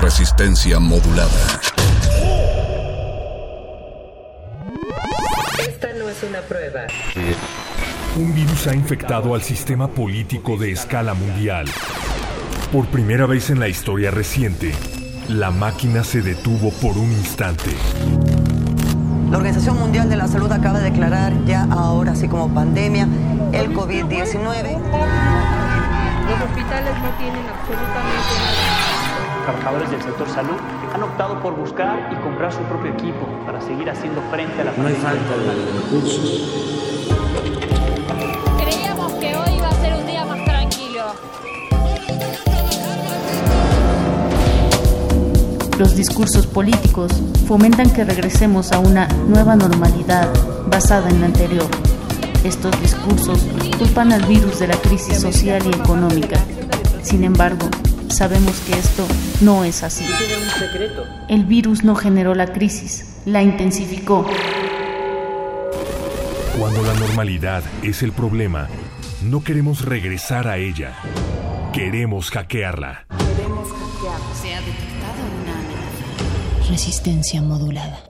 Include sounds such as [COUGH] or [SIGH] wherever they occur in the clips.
Resistencia modulada. Esta no es una prueba. Un virus ha infectado al sistema político de escala mundial. Por primera vez en la historia reciente, la máquina se detuvo por un instante. La Organización Mundial de la Salud acaba de declarar ya ahora, así como pandemia, el COVID-19. Los hospitales no tienen absolutamente nada. trabajadores del sector salud han optado por buscar y comprar su propio equipo para seguir haciendo frente a la No hay pandemia. falta de recursos. Creíamos que hoy iba a ser un día más tranquilo. Los discursos políticos fomentan que regresemos a una nueva normalidad basada en la anterior. Estos discursos culpan al virus de la crisis social y económica. Sin embargo, sabemos que esto no es así. El virus no generó la crisis, la intensificó. Cuando la normalidad es el problema, no queremos regresar a ella. Queremos hackearla. Se ha detectado una amenaza. Resistencia modulada.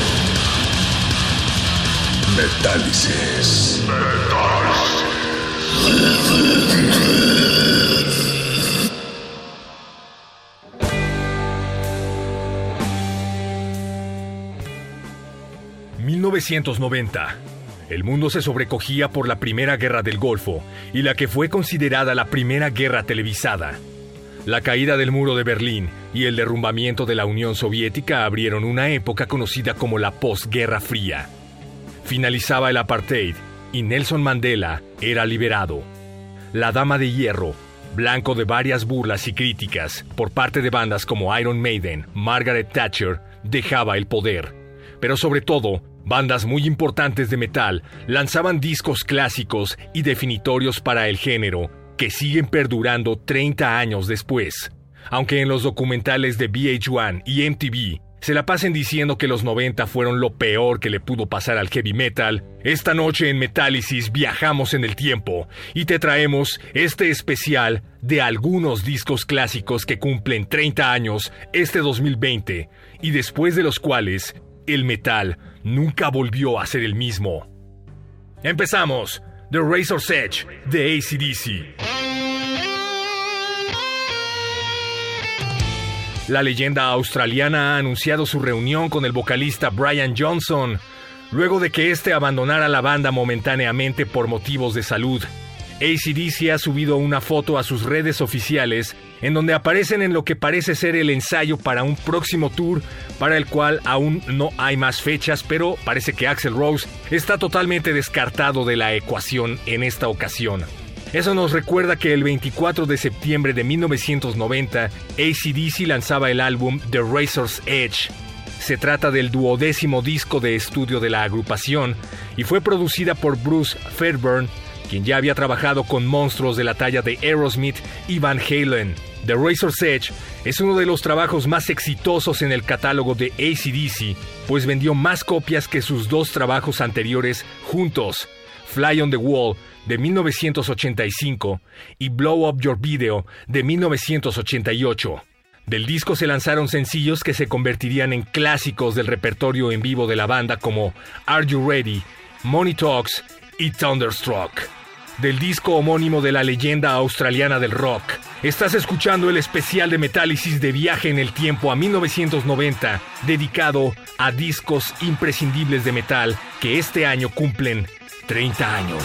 Metálisis. 1990. El mundo se sobrecogía por la Primera Guerra del Golfo y la que fue considerada la primera guerra televisada. La caída del muro de Berlín y el derrumbamiento de la Unión Soviética abrieron una época conocida como la posguerra fría. Finalizaba el apartheid y Nelson Mandela era liberado. La Dama de Hierro, blanco de varias burlas y críticas por parte de bandas como Iron Maiden, Margaret Thatcher, dejaba el poder. Pero sobre todo, bandas muy importantes de metal lanzaban discos clásicos y definitorios para el género que siguen perdurando 30 años después. Aunque en los documentales de VH1 y MTV se la pasen diciendo que los 90 fueron lo peor que le pudo pasar al heavy metal, esta noche en Metálisis viajamos en el tiempo y te traemos este especial de algunos discos clásicos que cumplen 30 años este 2020 y después de los cuales el metal nunca volvió a ser el mismo. Empezamos. The Razor's Edge de ACDC. La leyenda australiana ha anunciado su reunión con el vocalista Brian Johnson, luego de que éste abandonara la banda momentáneamente por motivos de salud. ACDC ha subido una foto a sus redes oficiales en donde aparecen en lo que parece ser el ensayo para un próximo tour para el cual aún no hay más fechas, pero parece que Axel Rose está totalmente descartado de la ecuación en esta ocasión. Eso nos recuerda que el 24 de septiembre de 1990, ACDC lanzaba el álbum The Razor's Edge. Se trata del duodécimo disco de estudio de la agrupación y fue producida por Bruce Fairburn, quien ya había trabajado con monstruos de la talla de Aerosmith y Van Halen. The Razor's Edge es uno de los trabajos más exitosos en el catálogo de ACDC, pues vendió más copias que sus dos trabajos anteriores juntos, Fly on the Wall de 1985 y Blow Up Your Video de 1988. Del disco se lanzaron sencillos que se convertirían en clásicos del repertorio en vivo de la banda como Are You Ready, Money Talks y Thunderstruck. Del disco homónimo de la leyenda australiana del rock, Estás escuchando el especial de Metálisis de Viaje en el Tiempo a 1990, dedicado a discos imprescindibles de metal que este año cumplen 30 años.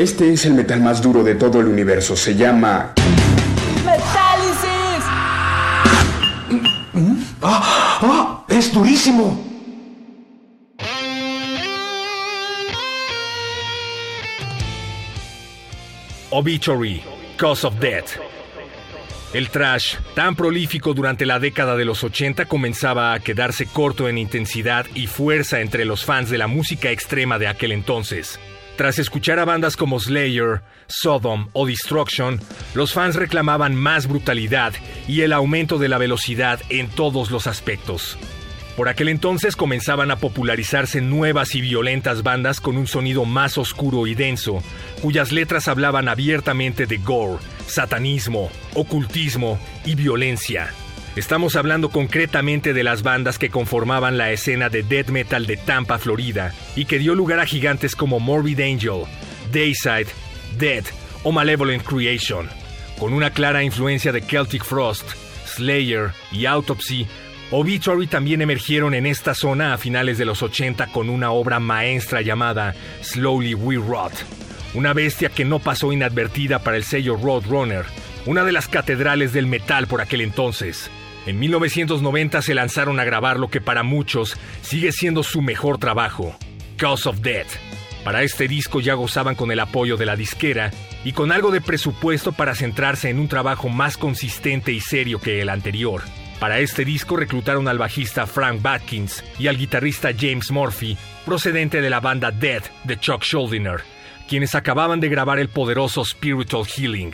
Este es el metal más duro de todo el universo. Se llama... ¡Metálisis! ¡Ah! ¡Ah! ¡Es durísimo! Obituary, Cause of Death. El trash, tan prolífico durante la década de los 80, comenzaba a quedarse corto en intensidad y fuerza entre los fans de la música extrema de aquel entonces. Tras escuchar a bandas como Slayer, Sodom o Destruction, los fans reclamaban más brutalidad y el aumento de la velocidad en todos los aspectos. Por aquel entonces comenzaban a popularizarse nuevas y violentas bandas con un sonido más oscuro y denso, cuyas letras hablaban abiertamente de gore, satanismo, ocultismo y violencia. Estamos hablando concretamente de las bandas que conformaban la escena de death metal de Tampa, Florida, y que dio lugar a gigantes como Morbid Angel, Dayside, Dead o Malevolent Creation. Con una clara influencia de Celtic Frost, Slayer y Autopsy, Obituary también emergieron en esta zona a finales de los 80 con una obra maestra llamada Slowly We Rot, una bestia que no pasó inadvertida para el sello Roadrunner, una de las catedrales del metal por aquel entonces. En 1990 se lanzaron a grabar lo que para muchos sigue siendo su mejor trabajo, Cause of Death. Para este disco ya gozaban con el apoyo de la disquera y con algo de presupuesto para centrarse en un trabajo más consistente y serio que el anterior. Para este disco reclutaron al bajista Frank Batkins y al guitarrista James Murphy, procedente de la banda Dead de Chuck Schuldiner, quienes acababan de grabar el poderoso Spiritual Healing.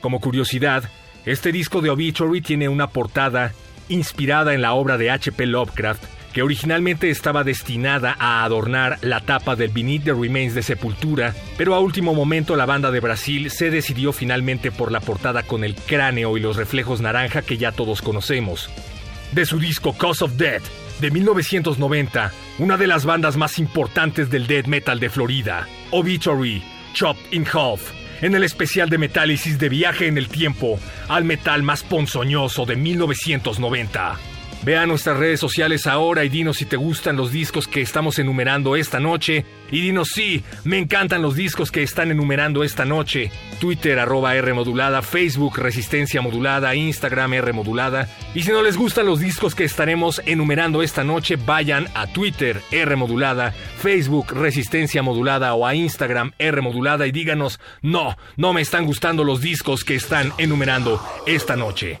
Como curiosidad, este disco de Obituary tiene una portada inspirada en la obra de H.P. Lovecraft que originalmente estaba destinada a adornar la tapa del Beneath the Remains de Sepultura, pero a último momento la banda de Brasil se decidió finalmente por la portada con el cráneo y los reflejos naranja que ya todos conocemos. De su disco Cause of Death, de 1990, una de las bandas más importantes del death metal de Florida, Obituary, Chopped in Half, en el especial de Metálisis de Viaje en el Tiempo al metal más ponzoñoso de 1990. Ve a nuestras redes sociales ahora y dinos si te gustan los discos que estamos enumerando esta noche. Y dinos sí, me encantan los discos que están enumerando esta noche. Twitter arroba R Facebook Resistencia modulada, Instagram R modulada. Y si no les gustan los discos que estaremos enumerando esta noche, vayan a Twitter R modulada, Facebook Resistencia modulada o a Instagram R modulada y díganos, no, no me están gustando los discos que están enumerando esta noche.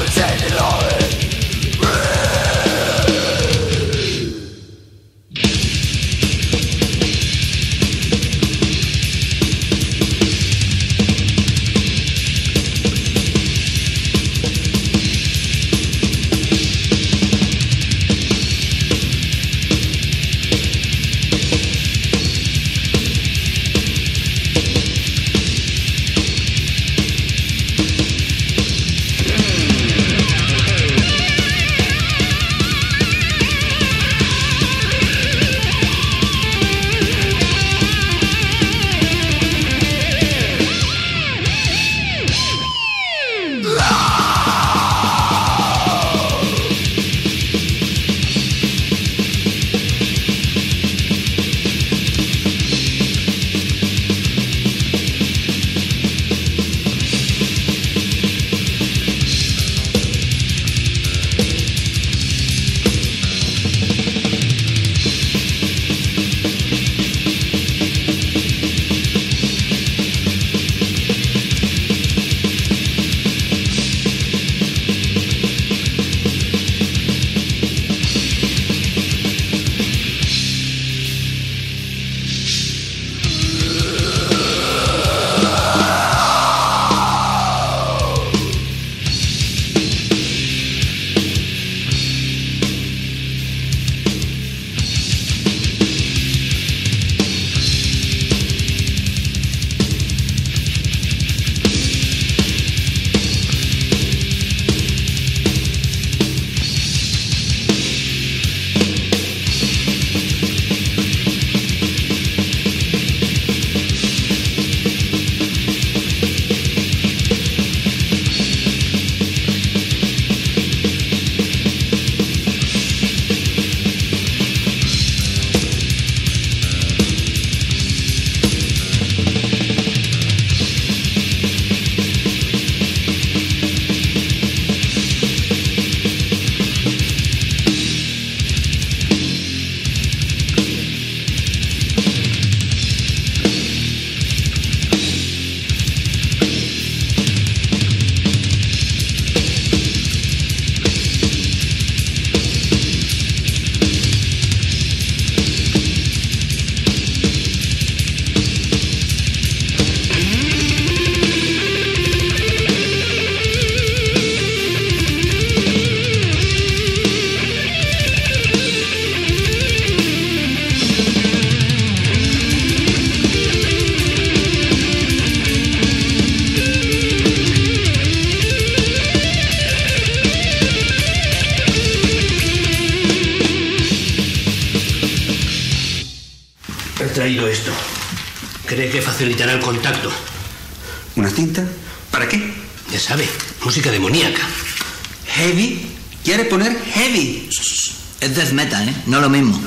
lo mismo.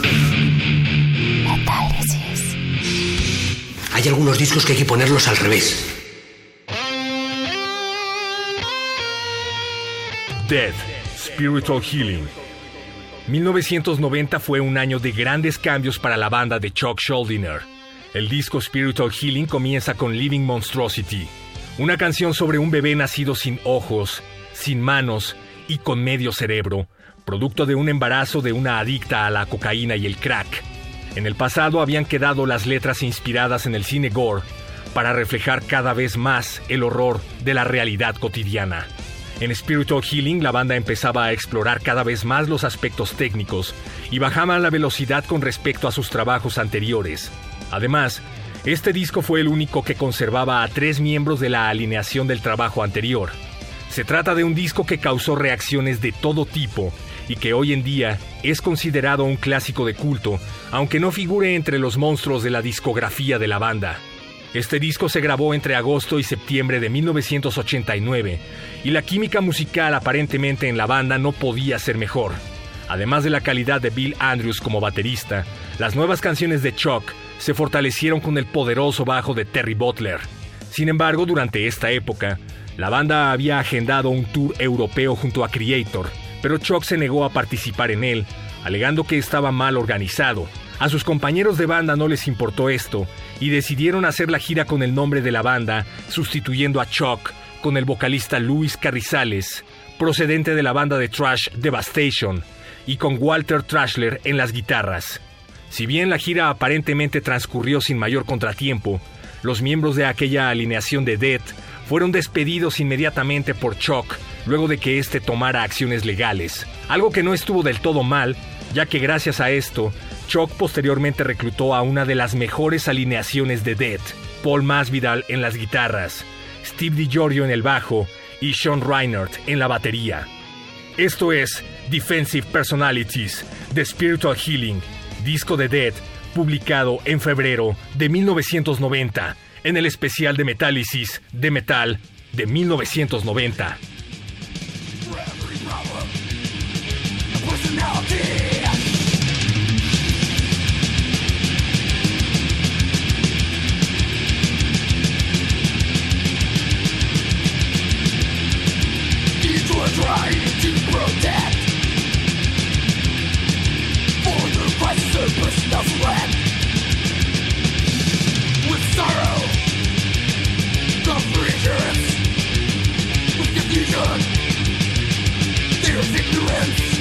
Hay algunos discos que hay que ponerlos al revés. Dead, Spiritual Healing. 1990 fue un año de grandes cambios para la banda de Chuck Schuldiner. El disco Spiritual Healing comienza con Living Monstrosity, una canción sobre un bebé nacido sin ojos, sin manos y con medio cerebro, producto de un embarazo de una adicta a la cocaína y el crack. En el pasado habían quedado las letras inspiradas en el cine gore para reflejar cada vez más el horror de la realidad cotidiana. En Spiritual Healing la banda empezaba a explorar cada vez más los aspectos técnicos y bajaba la velocidad con respecto a sus trabajos anteriores. Además, este disco fue el único que conservaba a tres miembros de la alineación del trabajo anterior. Se trata de un disco que causó reacciones de todo tipo y que hoy en día es considerado un clásico de culto, aunque no figure entre los monstruos de la discografía de la banda. Este disco se grabó entre agosto y septiembre de 1989 y la química musical aparentemente en la banda no podía ser mejor. Además de la calidad de Bill Andrews como baterista, las nuevas canciones de Chuck se fortalecieron con el poderoso bajo de Terry Butler. Sin embargo, durante esta época, la banda había agendado un tour europeo junto a Creator, pero Chuck se negó a participar en él, alegando que estaba mal organizado. A sus compañeros de banda no les importó esto y decidieron hacer la gira con el nombre de la banda, sustituyendo a Chuck con el vocalista Luis Carrizales, procedente de la banda de trash Devastation, y con Walter Trashler en las guitarras. Si bien la gira aparentemente transcurrió sin mayor contratiempo, los miembros de aquella alineación de Death fueron despedidos inmediatamente por Chuck luego de que éste tomara acciones legales, algo que no estuvo del todo mal, ya que gracias a esto, Chuck posteriormente reclutó a una de las mejores alineaciones de Death, Paul Masvidal en las guitarras, Steve DiGiorgio en el bajo y Sean Reinhardt en la batería. Esto es Defensive Personalities, The Spiritual Healing, disco de Dead, publicado en febrero de 1990 en el especial de Metálisis de Metal de 1990. trying to protect For the vices of personal threat With sorrow ignorance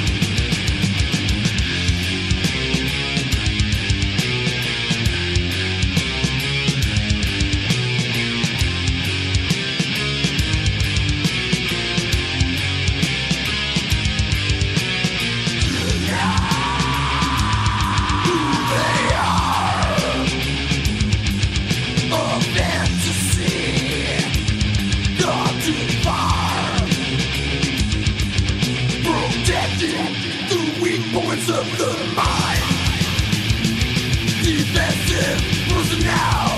to defensive personnel.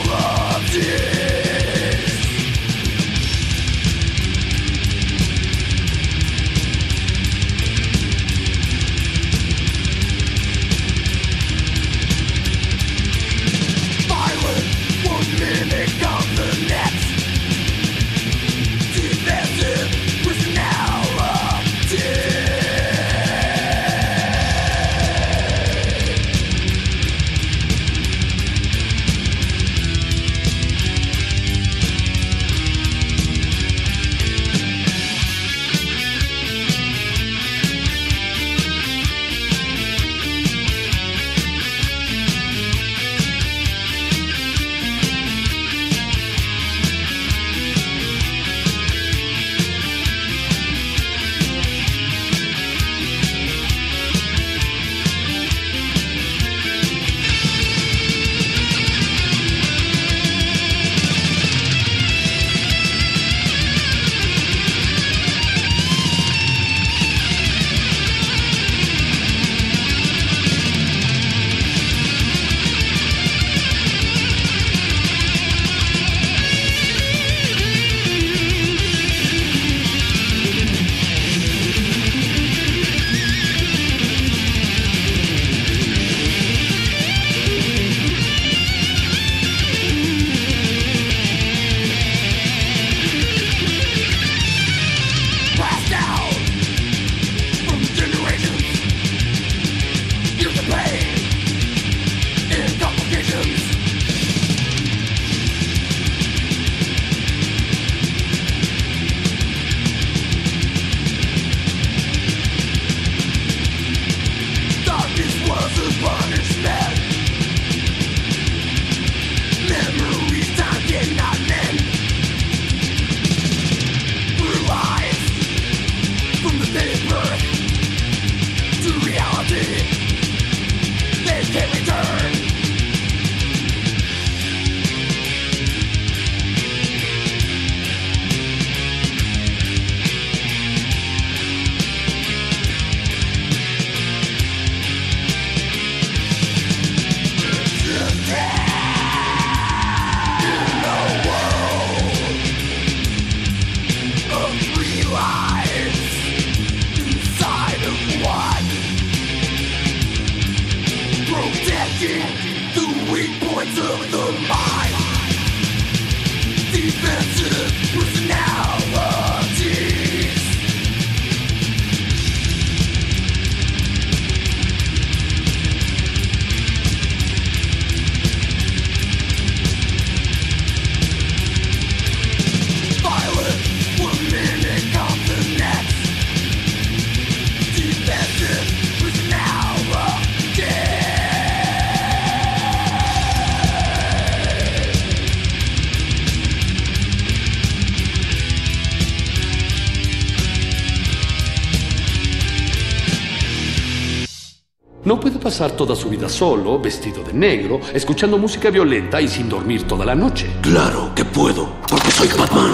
Pasar toda su vida solo, vestido de negro, escuchando música violenta y sin dormir toda la noche. Claro que puedo, porque soy Batman.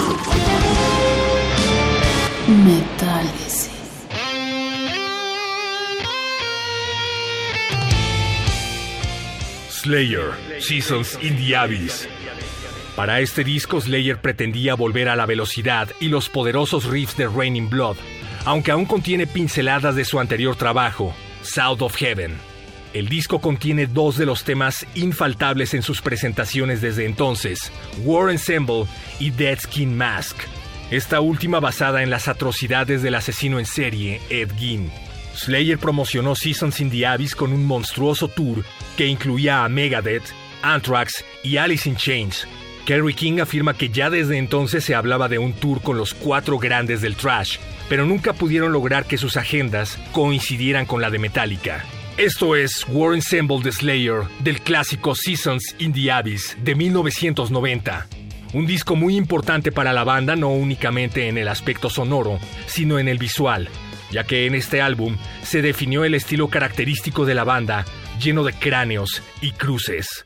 Metálisis. Slayer, Seasons in the Abyss. Para este disco, Slayer pretendía volver a la velocidad y los poderosos riffs de Raining Blood, aunque aún contiene pinceladas de su anterior trabajo, South of Heaven. El disco contiene dos de los temas infaltables en sus presentaciones desde entonces, War Ensemble y Dead Skin Mask, esta última basada en las atrocidades del asesino en serie Ed Gein. Slayer promocionó Seasons in the Abyss con un monstruoso tour que incluía a Megadeth, Anthrax y Alice in Chains. Kerry King afirma que ya desde entonces se hablaba de un tour con los cuatro grandes del trash, pero nunca pudieron lograr que sus agendas coincidieran con la de Metallica. Esto es War Ensemble de Slayer del clásico Seasons in the Abyss de 1990. Un disco muy importante para la banda no únicamente en el aspecto sonoro, sino en el visual, ya que en este álbum se definió el estilo característico de la banda, lleno de cráneos y cruces.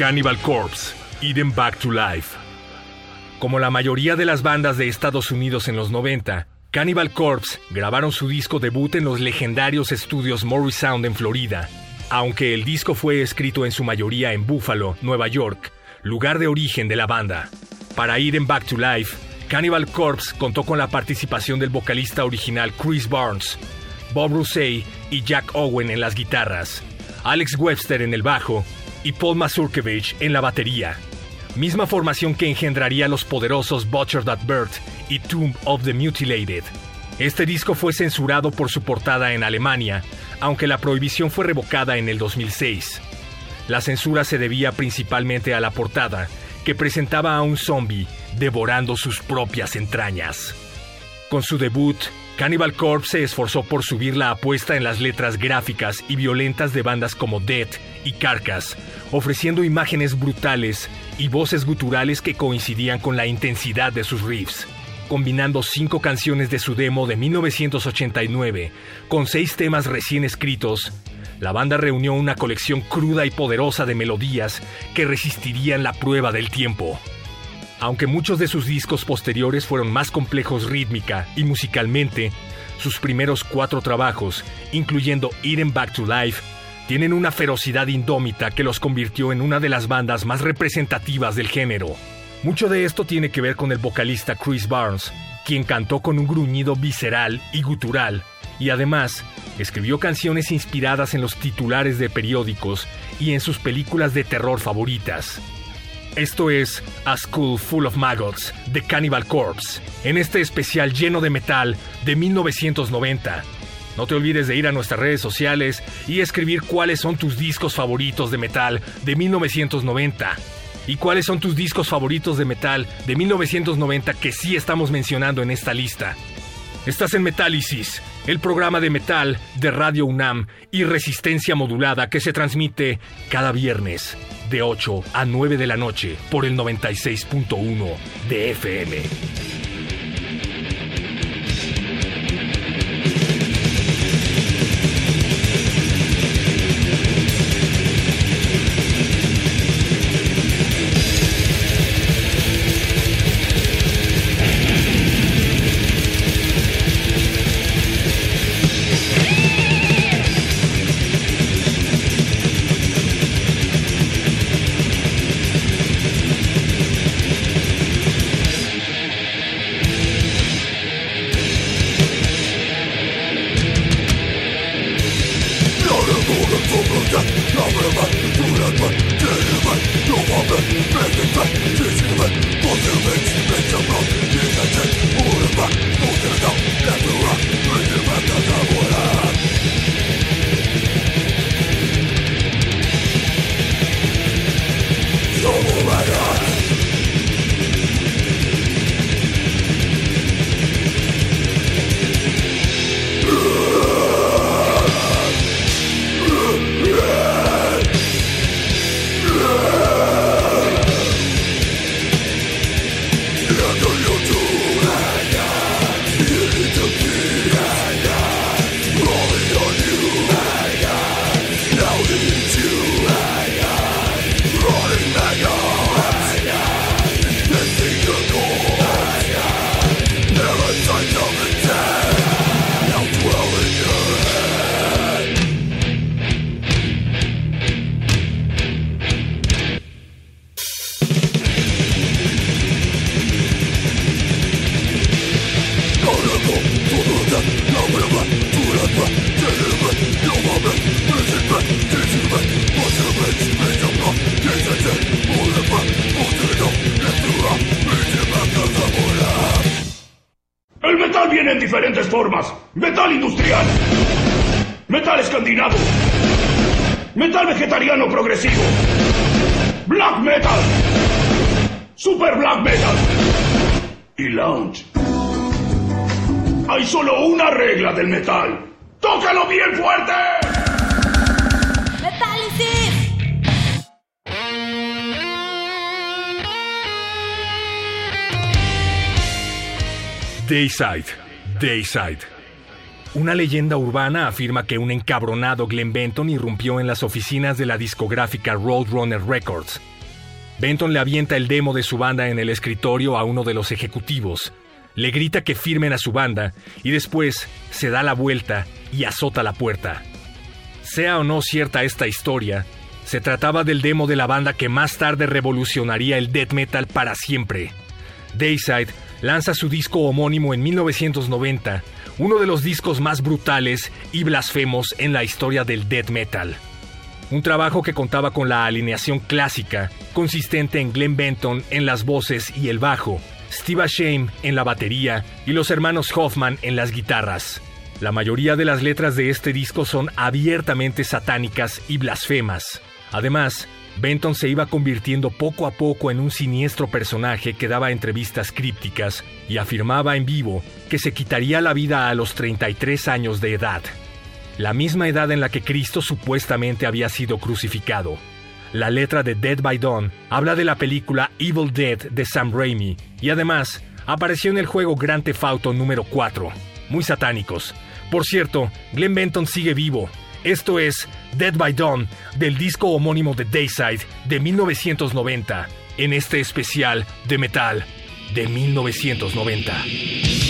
Cannibal Corpse, Eden Back to Life. Como la mayoría de las bandas de Estados Unidos en los 90, Cannibal Corpse grabaron su disco debut en los legendarios estudios Morris Sound en Florida. Aunque el disco fue escrito en su mayoría en Buffalo, Nueva York, lugar de origen de la banda. Para Eden Back to Life, Cannibal Corpse contó con la participación del vocalista original Chris Barnes, Bob Rousey y Jack Owen en las guitarras, Alex Webster en el bajo y Paul Mazurkevich en la batería. Misma formación que engendraría los poderosos Butcher That Bird y Tomb of the Mutilated. Este disco fue censurado por su portada en Alemania, aunque la prohibición fue revocada en el 2006. La censura se debía principalmente a la portada, que presentaba a un zombie devorando sus propias entrañas. Con su debut, Cannibal Corpse se esforzó por subir la apuesta en las letras gráficas y violentas de bandas como Dead y Carcass, ofreciendo imágenes brutales y voces guturales que coincidían con la intensidad de sus riffs. Combinando cinco canciones de su demo de 1989 con seis temas recién escritos, la banda reunió una colección cruda y poderosa de melodías que resistirían la prueba del tiempo. Aunque muchos de sus discos posteriores fueron más complejos rítmica y musicalmente, sus primeros cuatro trabajos, incluyendo Eden Back to Life, tienen una ferocidad indómita que los convirtió en una de las bandas más representativas del género. Mucho de esto tiene que ver con el vocalista Chris Barnes, quien cantó con un gruñido visceral y gutural, y además escribió canciones inspiradas en los titulares de periódicos y en sus películas de terror favoritas. Esto es A School Full of Maggots de Cannibal Corpse, en este especial lleno de metal de 1990. No te olvides de ir a nuestras redes sociales y escribir cuáles son tus discos favoritos de metal de 1990. ¿Y cuáles son tus discos favoritos de metal de 1990 que sí estamos mencionando en esta lista? Estás en Metálisis, el programa de metal de Radio UNAM y resistencia modulada que se transmite cada viernes de 8 a 9 de la noche por el 96.1 de FM. Dayside, Dayside. Una leyenda urbana afirma que un encabronado Glenn Benton irrumpió en las oficinas de la discográfica Roadrunner Records. Benton le avienta el demo de su banda en el escritorio a uno de los ejecutivos, le grita que firmen a su banda y después se da la vuelta y azota la puerta. Sea o no cierta esta historia, se trataba del demo de la banda que más tarde revolucionaría el death metal para siempre. Dayside lanza su disco homónimo en 1990, uno de los discos más brutales y blasfemos en la historia del death metal. Un trabajo que contaba con la alineación clásica, consistente en Glenn Benton en las voces y el bajo, Steve Shame en la batería y los hermanos Hoffman en las guitarras. La mayoría de las letras de este disco son abiertamente satánicas y blasfemas. Además, Benton se iba convirtiendo poco a poco en un siniestro personaje que daba entrevistas crípticas y afirmaba en vivo que se quitaría la vida a los 33 años de edad, la misma edad en la que Cristo supuestamente había sido crucificado. La letra de Dead by Dawn habla de la película Evil Dead de Sam Raimi y además apareció en el juego Grand Theft Auto número 4. Muy satánicos. Por cierto, Glenn Benton sigue vivo. Esto es Dead by Dawn del disco homónimo de Dayside de 1990, en este especial de metal de 1990.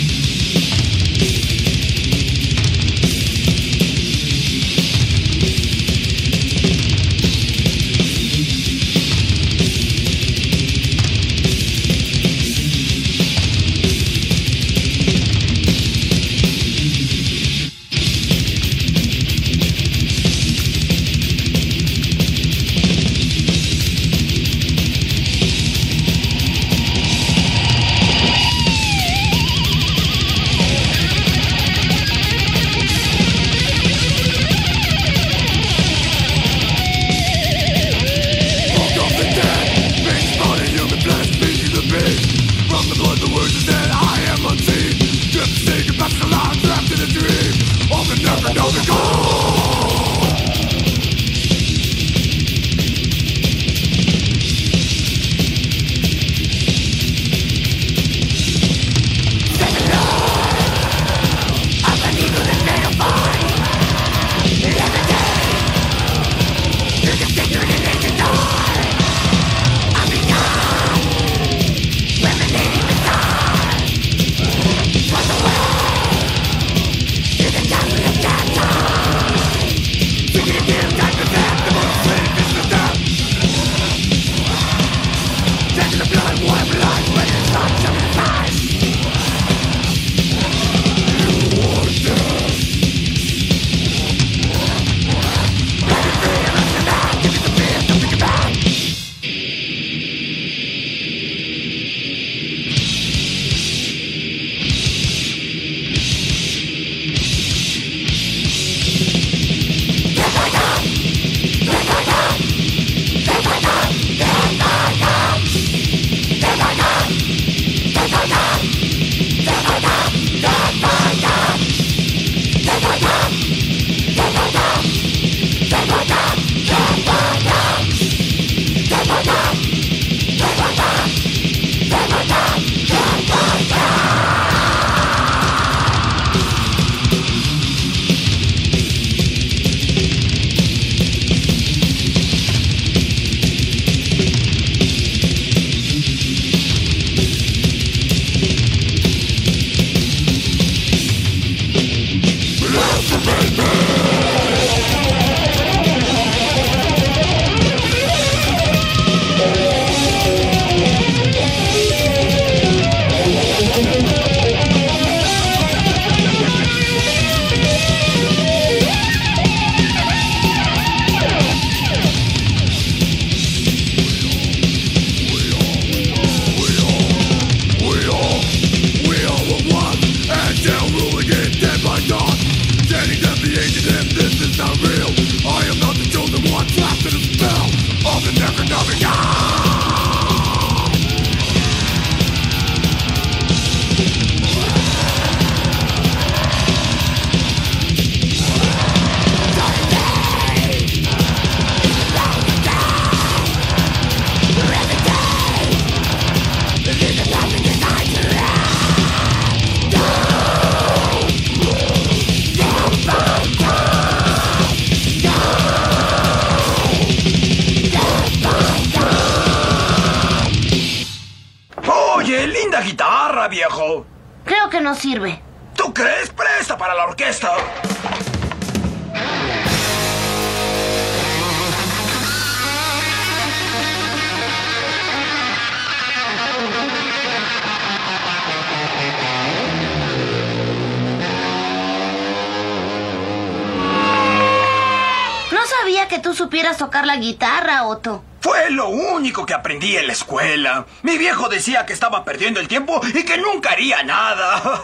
Guitarra, Otto. Fue lo único que aprendí en la escuela. Mi viejo decía que estaba perdiendo el tiempo y que nunca haría nada.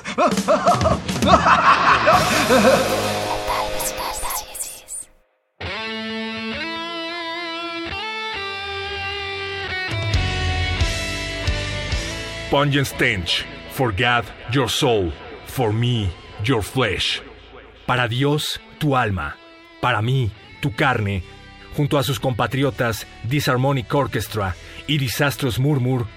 Pungent stench, for God, your soul, for me, your flesh. Para Dios, tu alma, para mí, tu carne, junto a sus compatriotas Disharmonic Orchestra y Disastrous Murmur,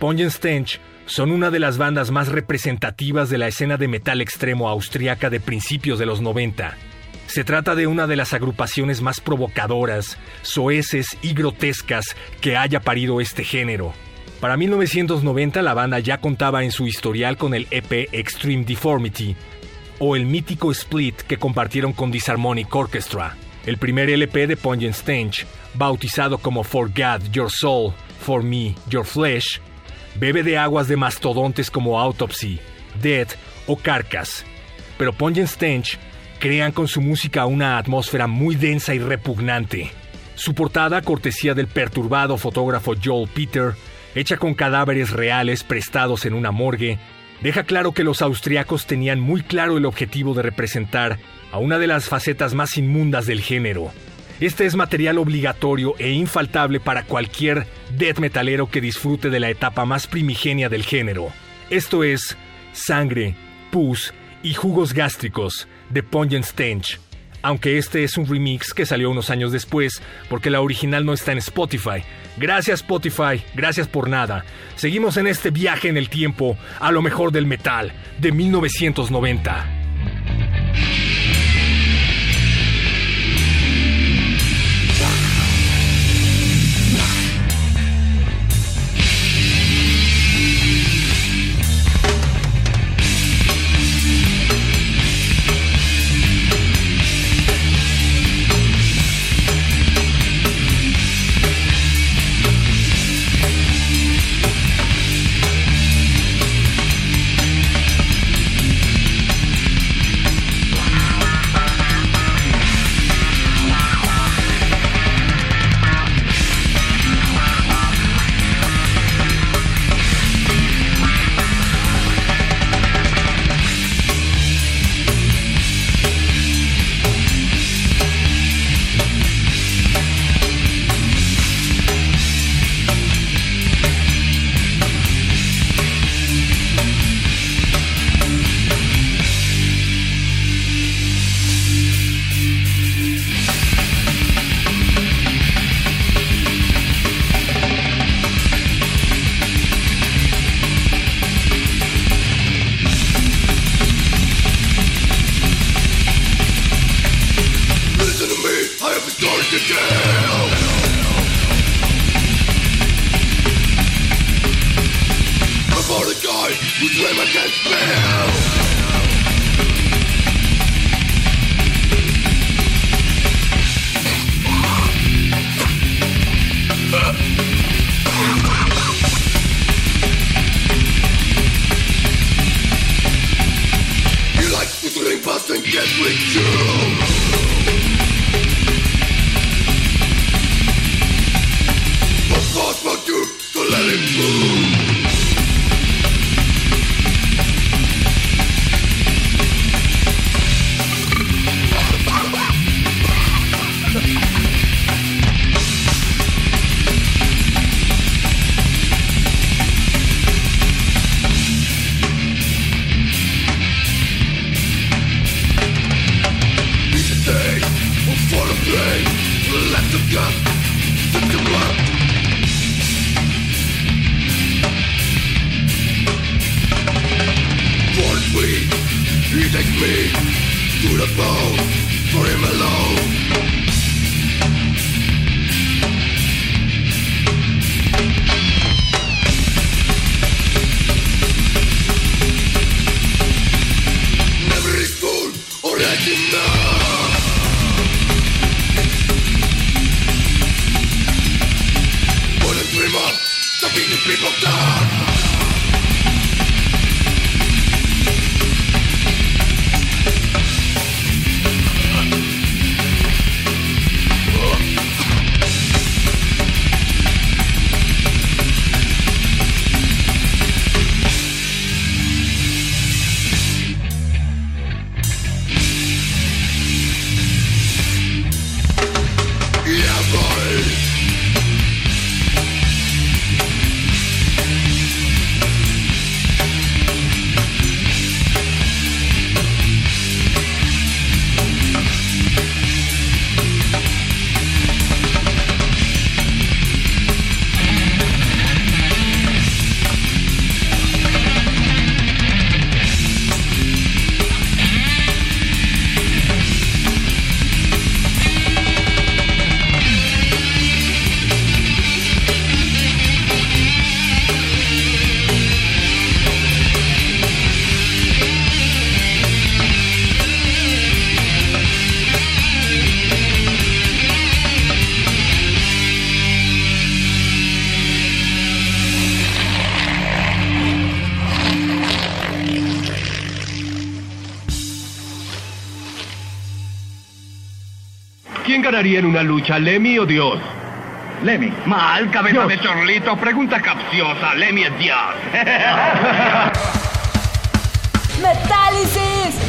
Pungent Stench son una de las bandas más representativas de la escena de metal extremo austriaca de principios de los 90. Se trata de una de las agrupaciones más provocadoras, soeces y grotescas que haya parido este género. Para 1990 la banda ya contaba en su historial con el EP Extreme Deformity o el mítico split que compartieron con Disharmonic Orchestra. El primer LP de Pungent Stench, bautizado como For God, Your Soul, For Me, Your Flesh, bebe de aguas de mastodontes como Autopsy, Dead o Carcass. Pero Pungent Stench crean con su música una atmósfera muy densa y repugnante. Su portada, cortesía del perturbado fotógrafo Joel Peter, hecha con cadáveres reales prestados en una morgue, deja claro que los austriacos tenían muy claro el objetivo de representar a una de las facetas más inmundas del género. Este es material obligatorio e infaltable para cualquier death metalero que disfrute de la etapa más primigenia del género. Esto es sangre, pus y jugos gástricos de Pungent Stench, aunque este es un remix que salió unos años después porque la original no está en Spotify. Gracias Spotify, gracias por nada. Seguimos en este viaje en el tiempo a lo mejor del metal de 1990. Ganaría en una lucha, Lemmy o Dios? Lemmy. Mal, cabeza de chorlito. Pregunta capciosa. Lemmy es Dios. [LAUGHS] ¡Metálisis!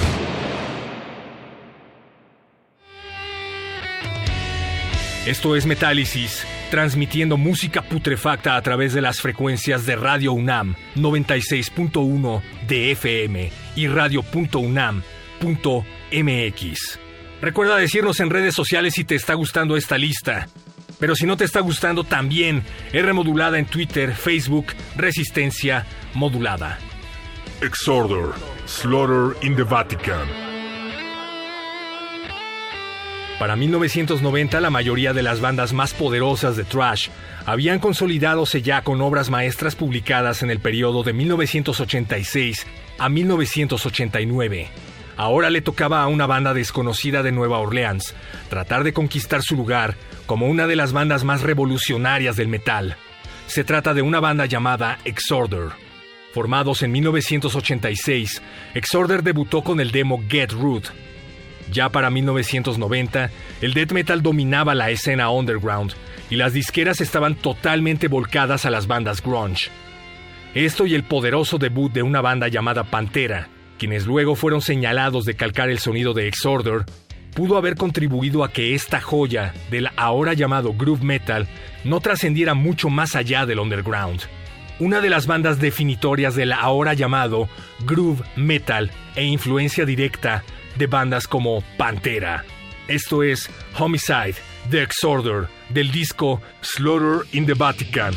Esto es Metálisis, transmitiendo música putrefacta a través de las frecuencias de Radio UNAM 96.1 de FM y radio.unam.mx. Recuerda decirnos en redes sociales si te está gustando esta lista. Pero si no te está gustando, también es remodulada en Twitter, Facebook, Resistencia Modulada. Exorder, Slaughter in the Vatican. Para 1990 la mayoría de las bandas más poderosas de thrash habían consolidadose ya con obras maestras publicadas en el periodo de 1986 a 1989. Ahora le tocaba a una banda desconocida de Nueva Orleans tratar de conquistar su lugar como una de las bandas más revolucionarias del metal. Se trata de una banda llamada Exorder. Formados en 1986, Exorder debutó con el demo Get Root. Ya para 1990, el death metal dominaba la escena underground y las disqueras estaban totalmente volcadas a las bandas grunge. Esto y el poderoso debut de una banda llamada Pantera, quienes luego fueron señalados de calcar el sonido de Exorder, pudo haber contribuido a que esta joya del ahora llamado groove metal no trascendiera mucho más allá del underground. Una de las bandas definitorias del ahora llamado groove metal e influencia directa de bandas como Pantera. Esto es Homicide, The Exorder, del disco Slaughter in the Vatican.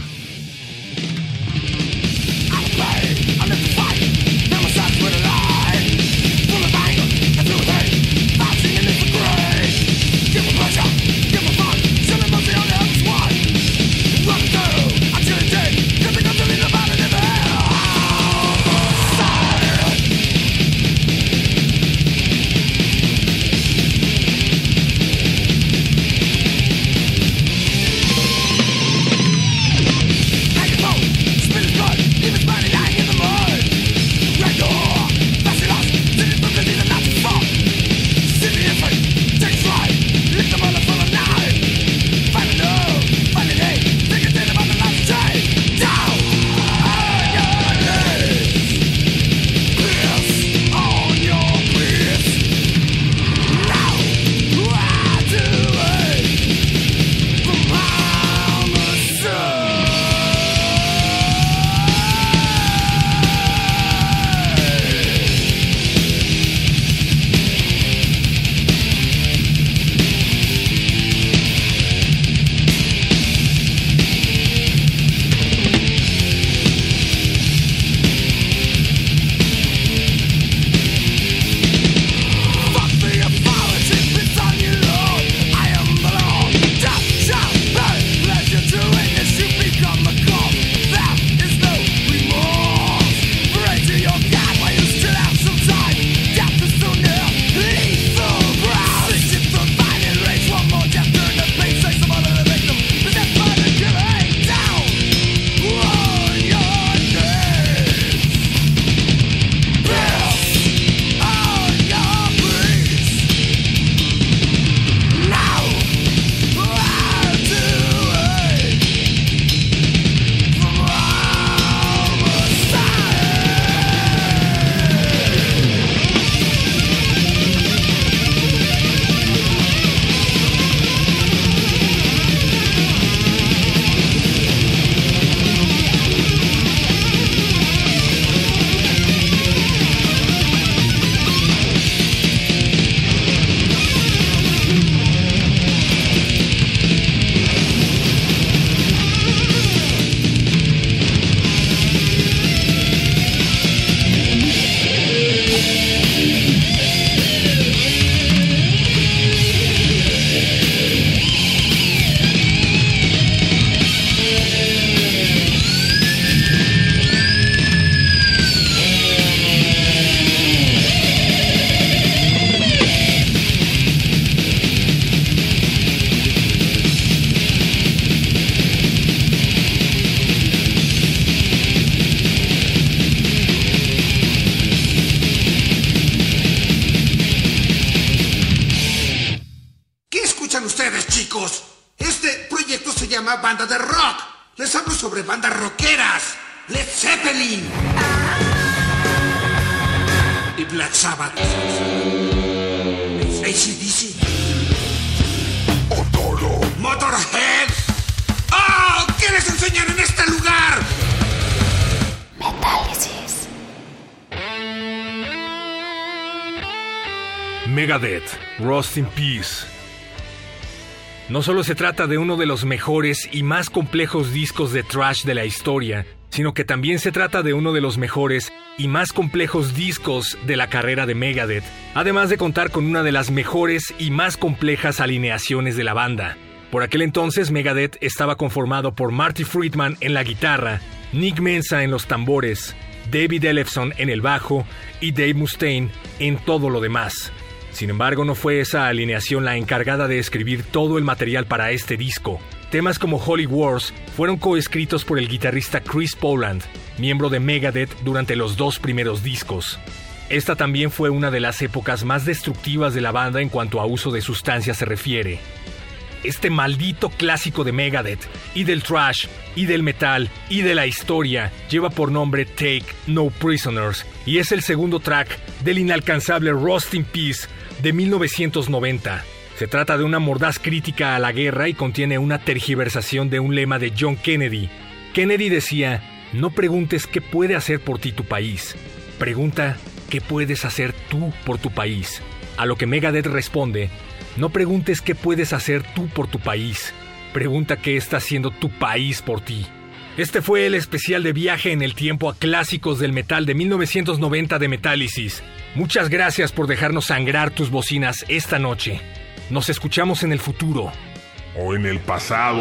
In Peace. No solo se trata de uno de los mejores y más complejos discos de thrash de la historia, sino que también se trata de uno de los mejores y más complejos discos de la carrera de Megadeth, además de contar con una de las mejores y más complejas alineaciones de la banda. Por aquel entonces Megadeth estaba conformado por Marty Friedman en la guitarra, Nick Mensa en los tambores, David Ellefson en el bajo y Dave Mustaine en todo lo demás. Sin embargo, no fue esa alineación la encargada de escribir todo el material para este disco. Temas como Holy Wars fueron coescritos por el guitarrista Chris Poland, miembro de Megadeth durante los dos primeros discos. Esta también fue una de las épocas más destructivas de la banda en cuanto a uso de sustancias se refiere. Este maldito clásico de Megadeth, y del trash, y del metal, y de la historia, lleva por nombre Take No Prisoners, y es el segundo track del inalcanzable Rust in Peace de 1990. Se trata de una mordaz crítica a la guerra y contiene una tergiversación de un lema de John Kennedy. Kennedy decía, no preguntes qué puede hacer por ti tu país, pregunta qué puedes hacer tú por tu país. A lo que Megadeth responde, no preguntes qué puedes hacer tú por tu país, pregunta qué está haciendo tu país por ti. Este fue el especial de viaje en el tiempo a clásicos del metal de 1990 de Metálisis. Muchas gracias por dejarnos sangrar tus bocinas esta noche. Nos escuchamos en el futuro. O en el pasado.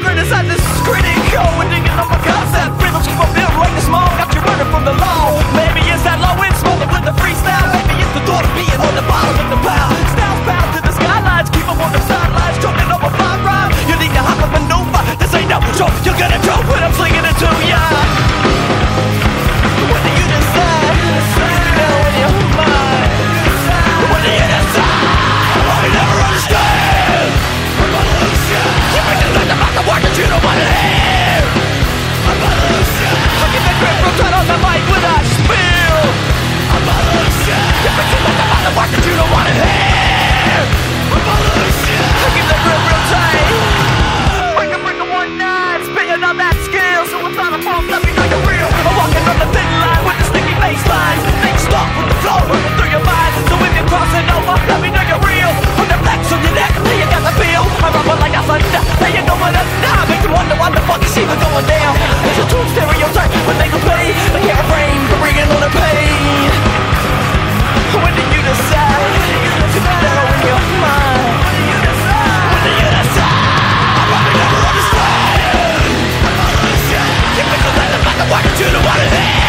Is critical digging concept. Keep on a Got you running from the law. Maybe it's that low end smoking with the freestyle. Maybe it's the thought of being on the bottom of the pile. Styles bound to the skylines. Keep 'em on the sidelines. Choking over fly rhyme You need to hop and maneuver. This ain't no joke. You're gonna choke when I'm slinging it to ya I'm the grip tight on the mic I'm about the that you. don't wanna hear I'm a loser I the grip real tight one on So a false Let me know you're real I'm walking on the thin line With the sticky Things with the Running through your mind So if you're crossing over Let me know you're real Put the flex on your neck I rumble like a thunder. Saying no one else not. Makes you wonder why the fuck is even going down. There's a true stereotype When they complain They got a brain bringing on the pain. When did you decide? To battle in your mind When you decide? You decide? I probably never understand. The to the head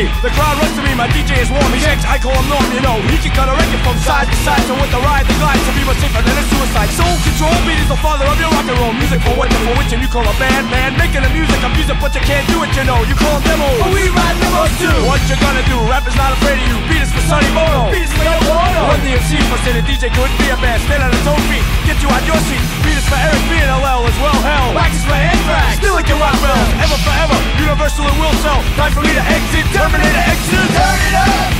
me. The crowd runs to me. My DJ is warm. He's ex. I call him Norm. You know he can cut a record from side to side. So with the ride, the glide, to be much safer than a suicide. Soul control beat is the father of your rock and roll music. For what for which and you call a band man. Making the music, I'm music, but you can't do it. You know you call them demos. But we ride demos too. What you gonna do? Rap is not afraid of you. Beat is for Sonny Bono. Beat is for your Bono. One DMC for say the DJ couldn't be a band. Stand on his own feet. Get you out your seat. Beat is for Eric B and LL as well. Hell. Wax is for Anthrax. Still like your rock bells. Ever forever. Universal and will sell. Time for me to exit. Terminator exit. Turn it up.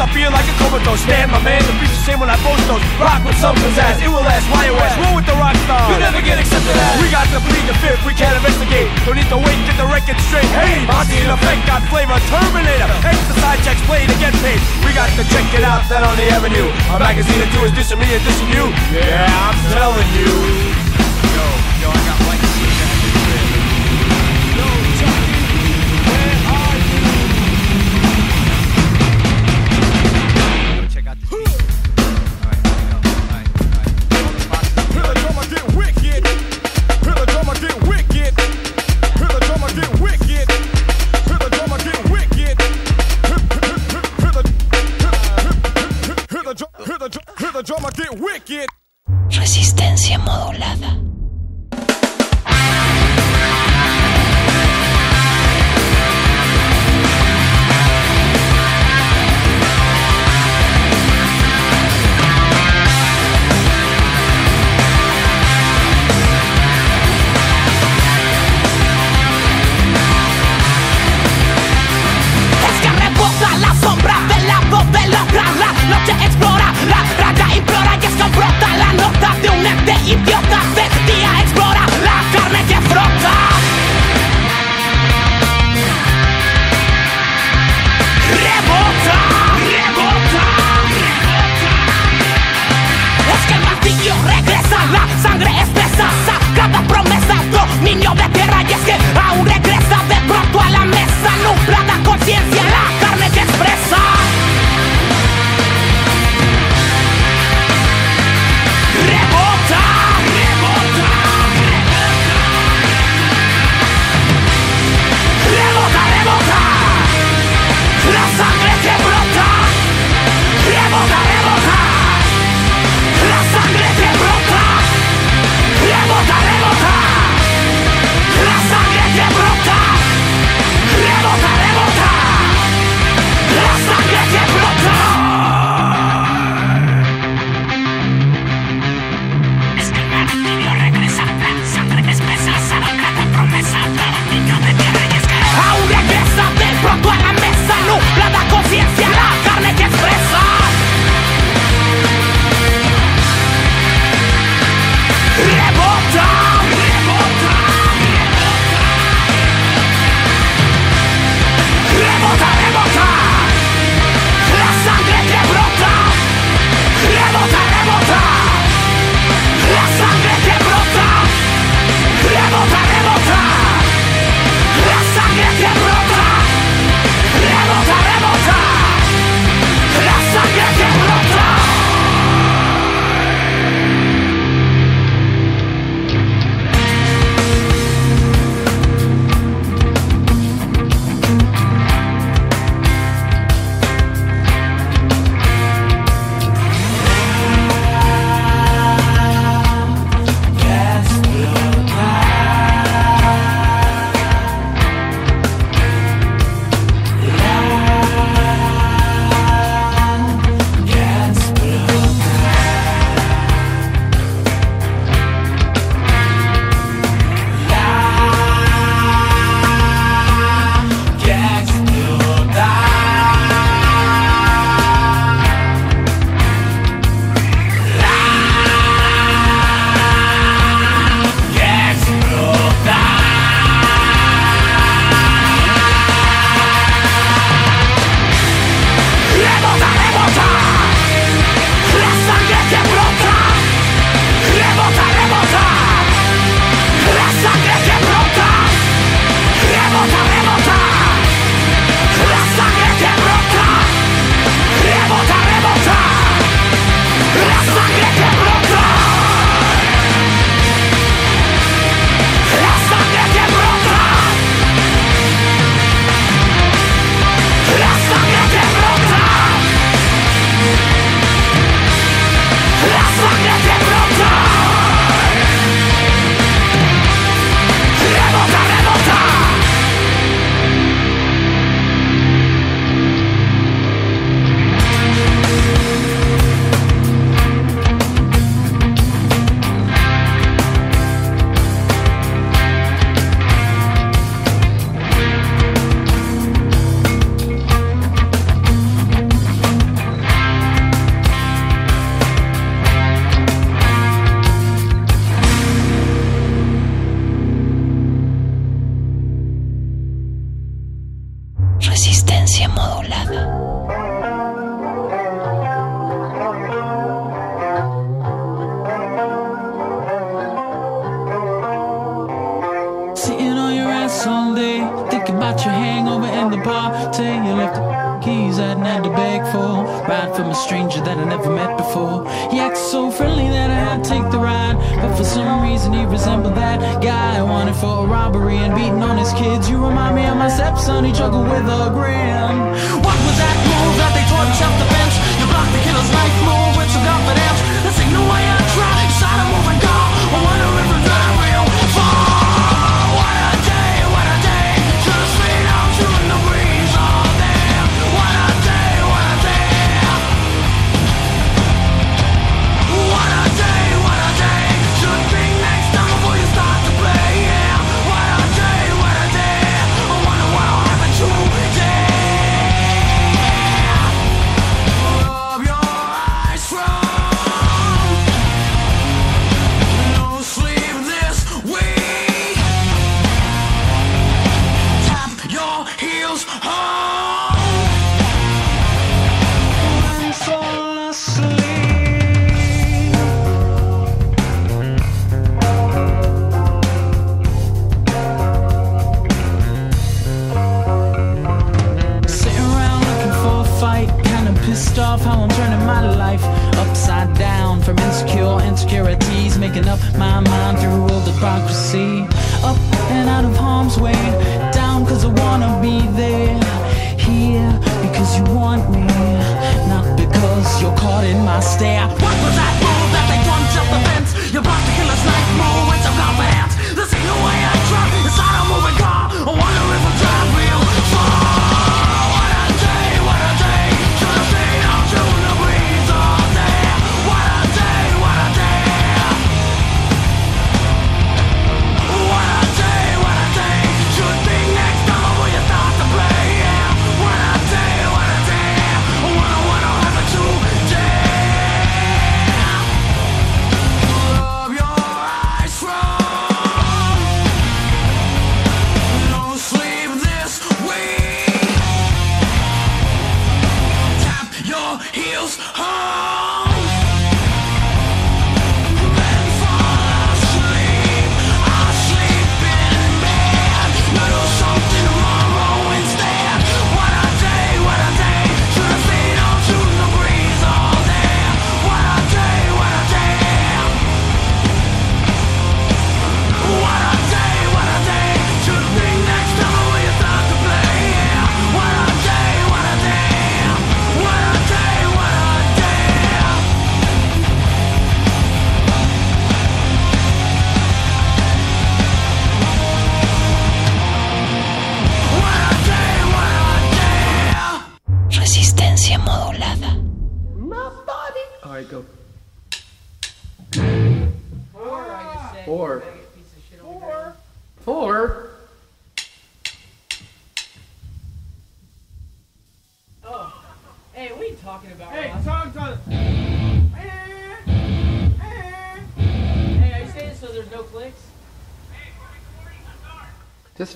To feel like a comatose. Stand, my man, the the same when I post those. Rock with some pizzazz, it will last. Wire West, roll with the rock star. You never get accepted as. We got to plead the fifth, we can't investigate. Don't need to wait, get the record straight. Hey, Monty in effect got flavor, Terminator. Extra side checks play to get paid. We got to check it out, that on the avenue. A magazine or two is dissing me and dissing you. Yeah, I'm telling you. Yo,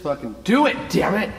fucking do it, damn it.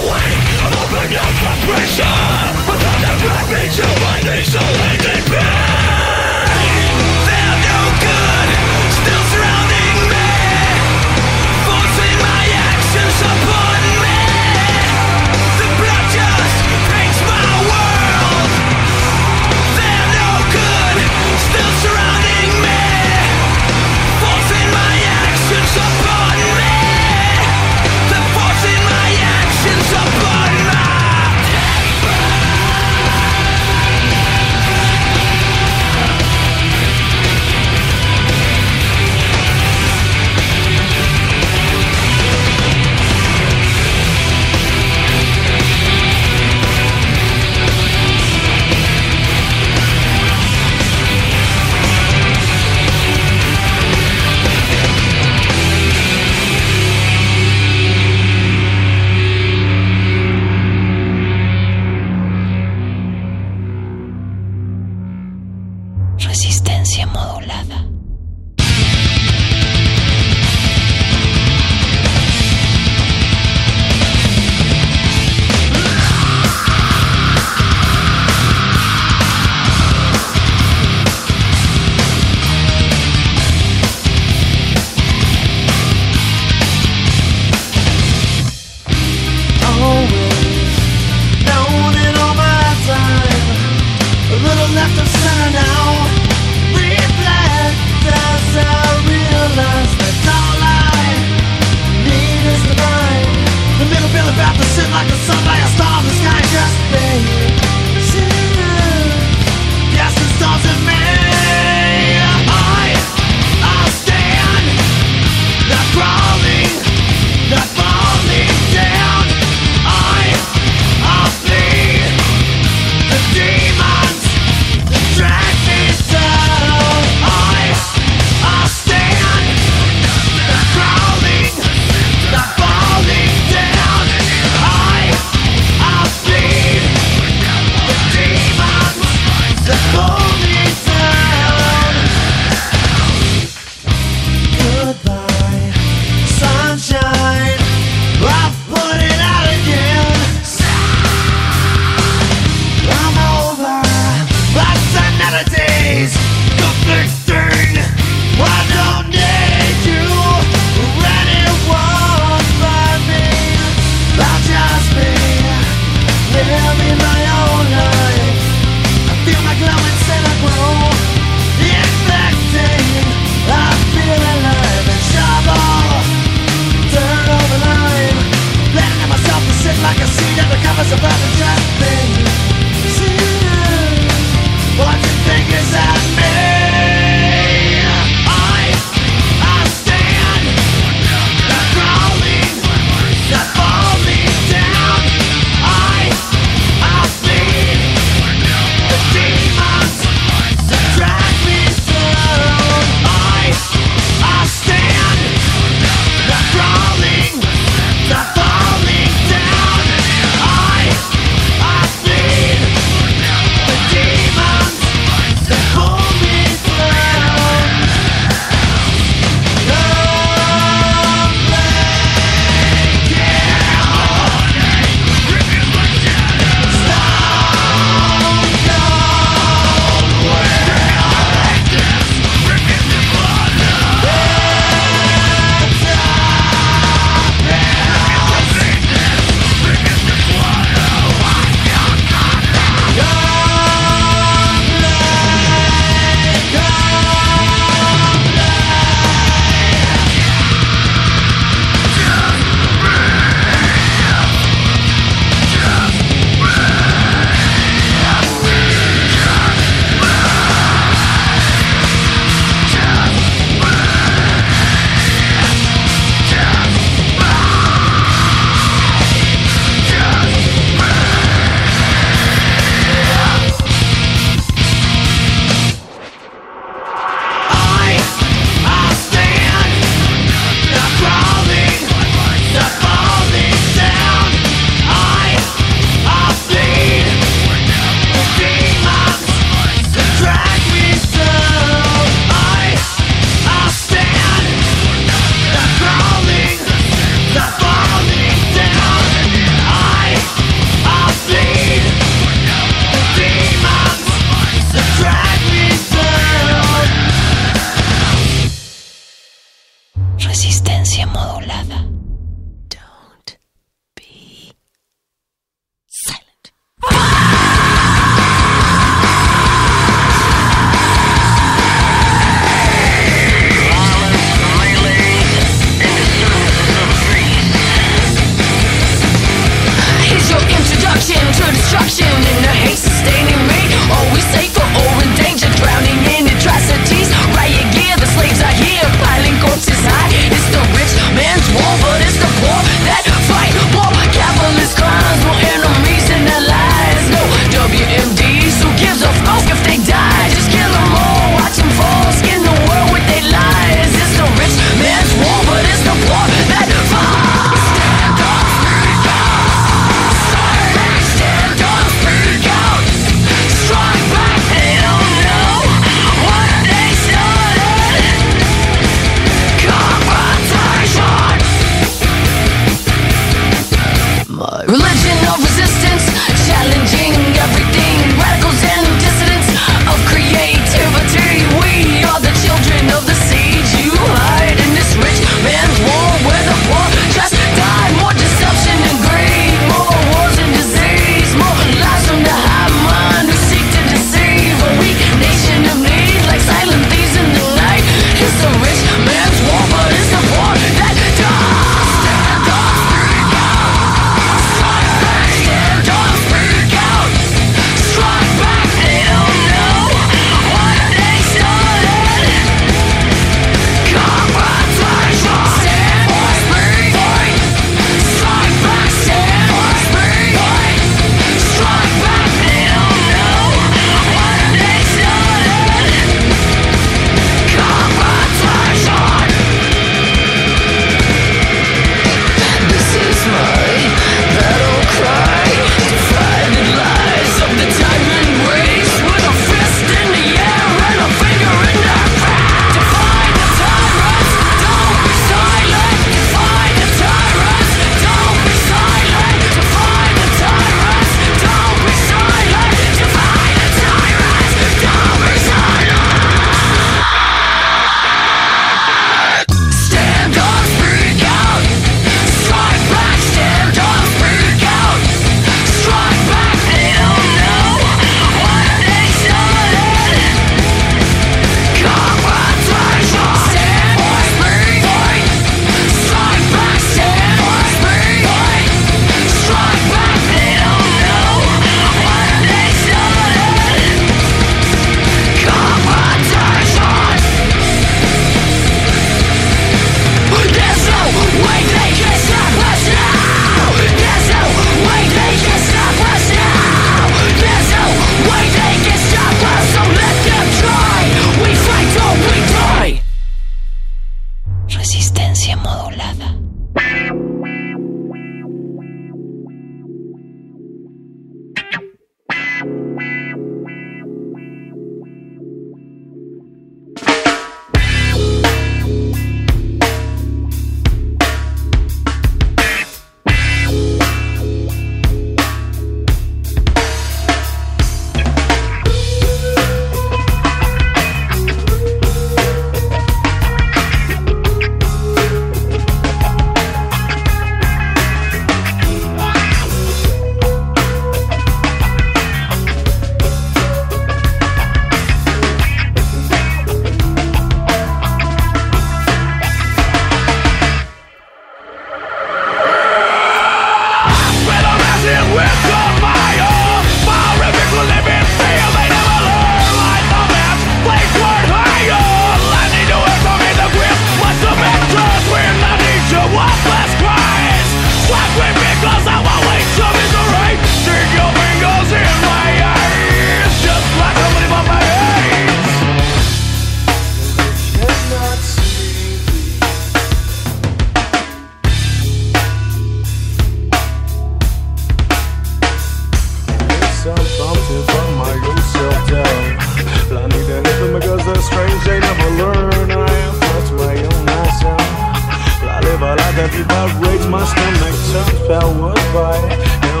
That would bite. by Now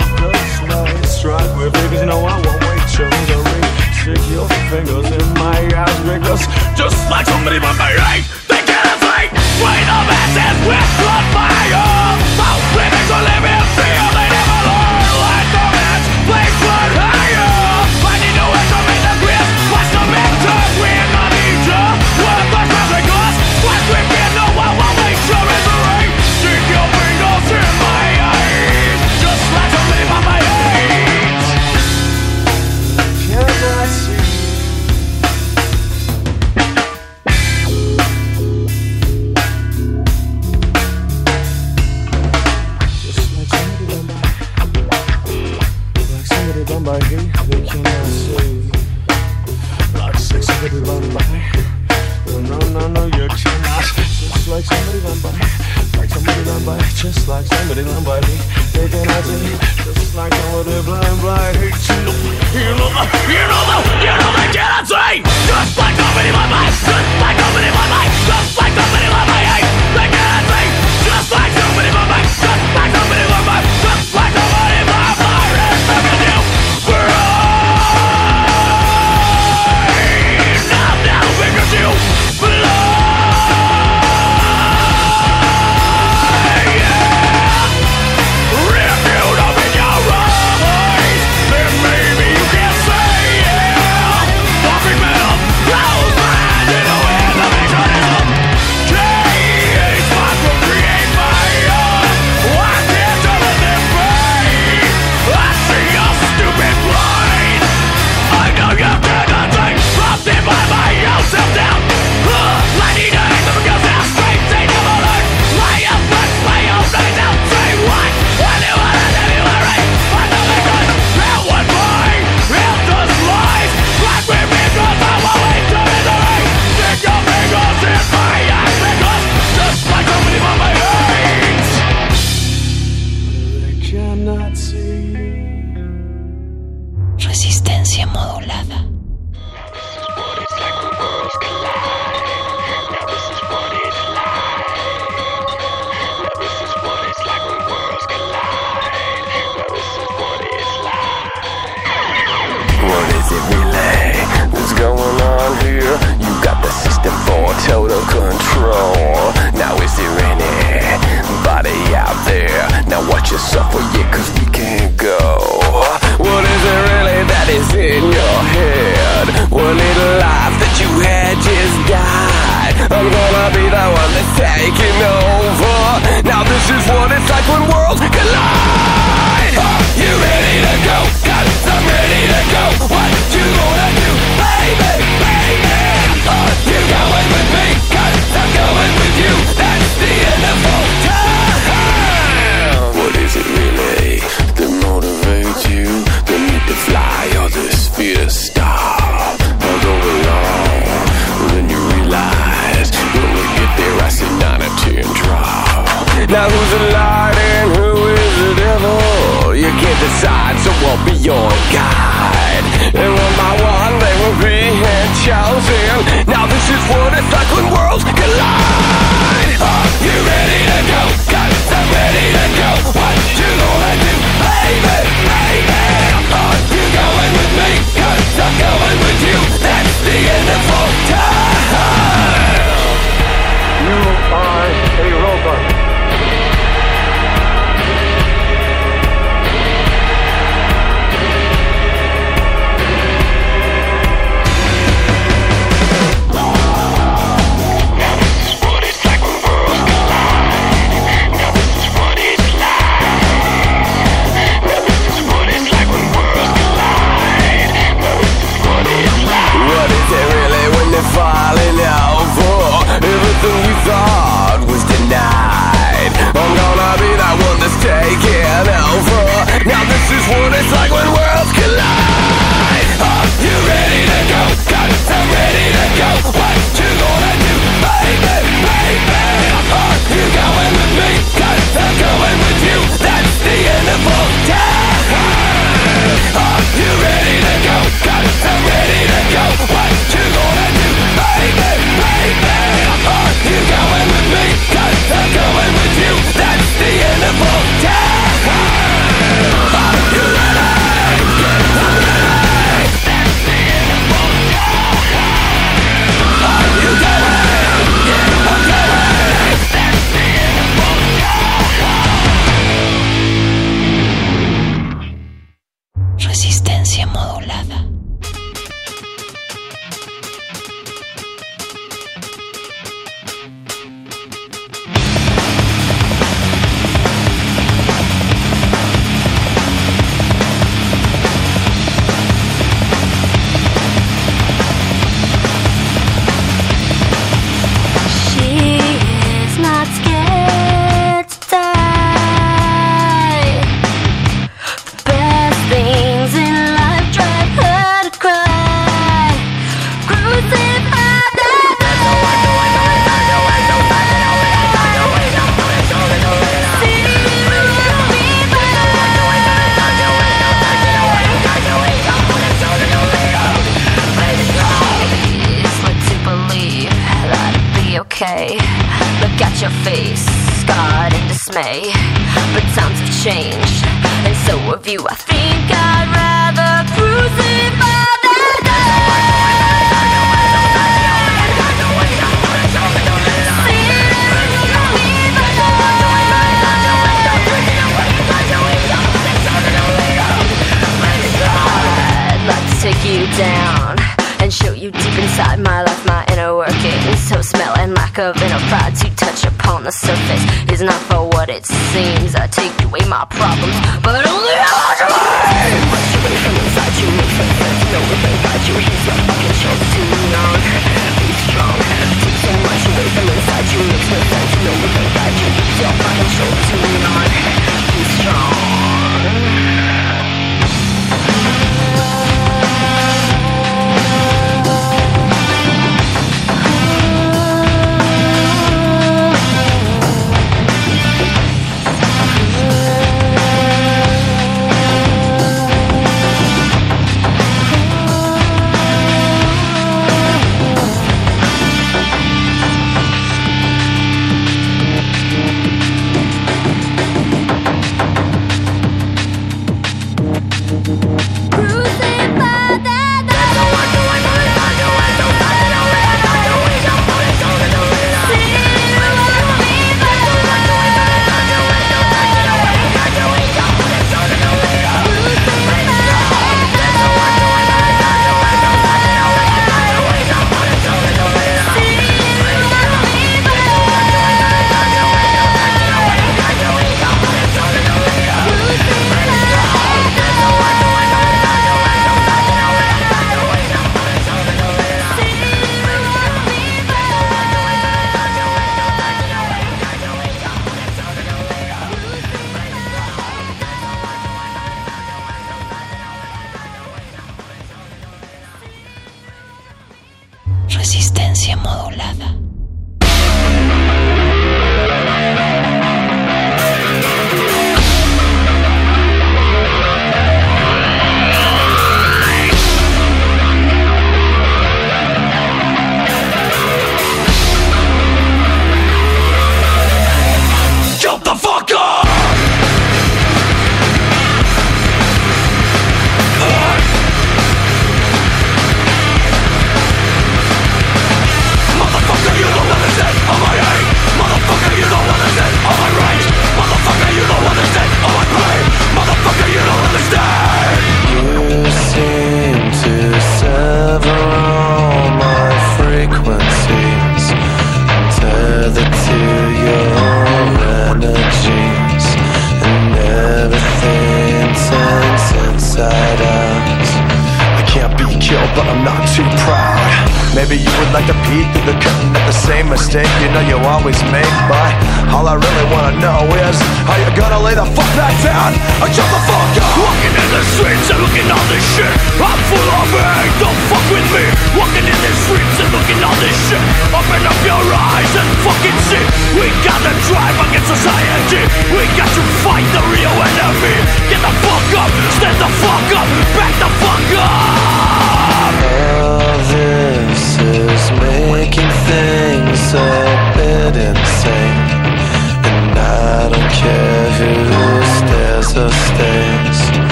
slide strike with me No, I won't wait. Change your ring Stick your fingers in my ass Because just like somebody by my right They get a fight. Wait a minute with the fire. Both living to live in fear. your guy.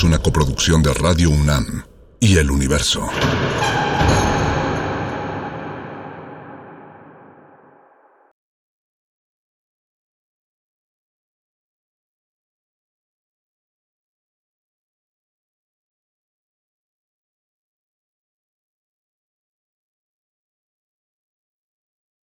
Es una coproducción de Radio UNAM y El Universo.